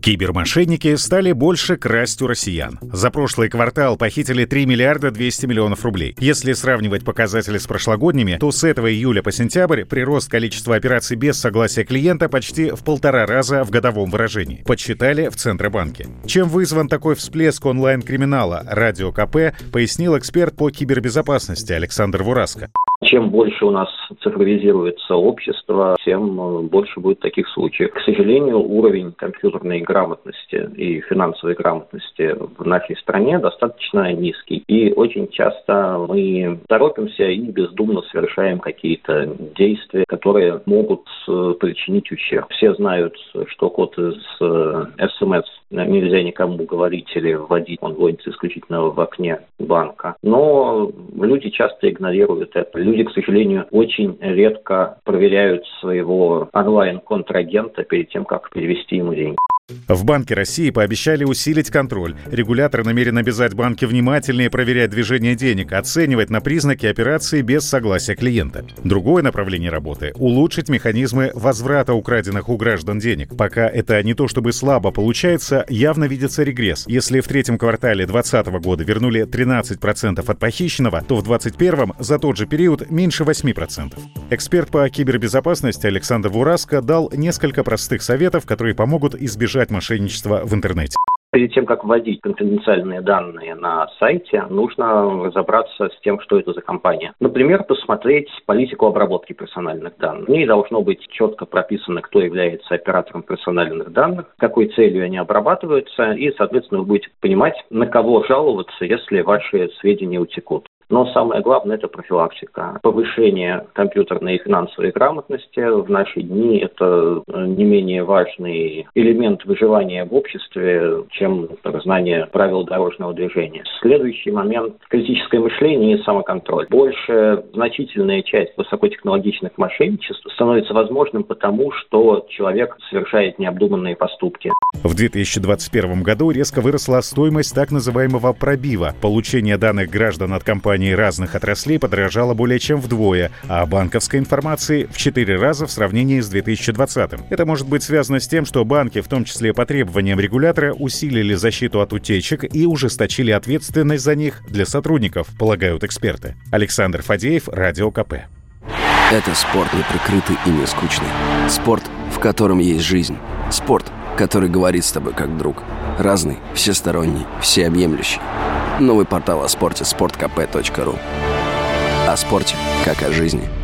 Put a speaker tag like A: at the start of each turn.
A: Кибермошенники стали больше красть у россиян. За прошлый квартал похитили 3 миллиарда 200 миллионов рублей. Если сравнивать показатели с прошлогодними, то с этого июля по сентябрь прирост количества операций без согласия клиента почти в полтора раза в годовом выражении. Подсчитали в Центробанке. Чем вызван такой всплеск онлайн-криминала, Радио КП пояснил эксперт по кибербезопасности Александр Вураско.
B: Чем больше у нас цифровизируется общество, тем э, больше будет таких случаев. К сожалению, уровень компьютерной грамотности и финансовой грамотности в нашей стране достаточно низкий. И очень часто мы торопимся и бездумно совершаем какие-то действия, которые могут э, причинить ущерб. Все знают, что код из СМС э, нельзя никому говорить или вводить, он вводится исключительно в окне банка. Но люди часто игнорируют это люди, к сожалению, очень редко проверяют своего онлайн-контрагента перед тем, как перевести ему деньги.
A: В Банке России пообещали усилить контроль. Регулятор намерен обязать банки внимательнее проверять движение денег, оценивать на признаки операции без согласия клиента. Другое направление работы — улучшить механизмы возврата украденных у граждан денег. Пока это не то чтобы слабо получается, явно видится регресс. Если в третьем квартале 2020 года вернули 13% от похищенного, то в 2021 за тот же период меньше 8%. Эксперт по кибербезопасности Александр Вураско дал несколько простых советов, которые помогут избежать избежать мошенничества в интернете.
B: Перед тем, как вводить конфиденциальные данные на сайте, нужно разобраться с тем, что это за компания. Например, посмотреть политику обработки персональных данных. В ней должно быть четко прописано, кто является оператором персональных данных, какой целью они обрабатываются, и, соответственно, вы будете понимать, на кого жаловаться, если ваши сведения утекут. Но самое главное – это профилактика. Повышение компьютерной и финансовой грамотности в наши дни – это не менее важный элемент выживания в обществе, чем знание правил дорожного движения. Следующий момент – критическое мышление и самоконтроль. Больше значительная часть высокотехнологичных мошенничеств становится возможным потому, что человек совершает необдуманные поступки.
A: В 2021 году резко выросла стоимость так называемого пробива – получения данных граждан от компании компаний разных отраслей подорожала более чем вдвое, а банковской информации в 4 раза в сравнении с 2020. Это может быть связано с тем, что банки, в том числе по требованиям регулятора, усилили защиту от утечек и ужесточили ответственность за них для сотрудников, полагают эксперты. Александр Фадеев, Радио КП.
C: Это спорт не прикрытый и не скучный. Спорт, в котором есть жизнь. Спорт, который говорит с тобой как друг. Разный, всесторонний, всеобъемлющий. Новый портал о спорте – sportkp.ru О спорте, как о жизни –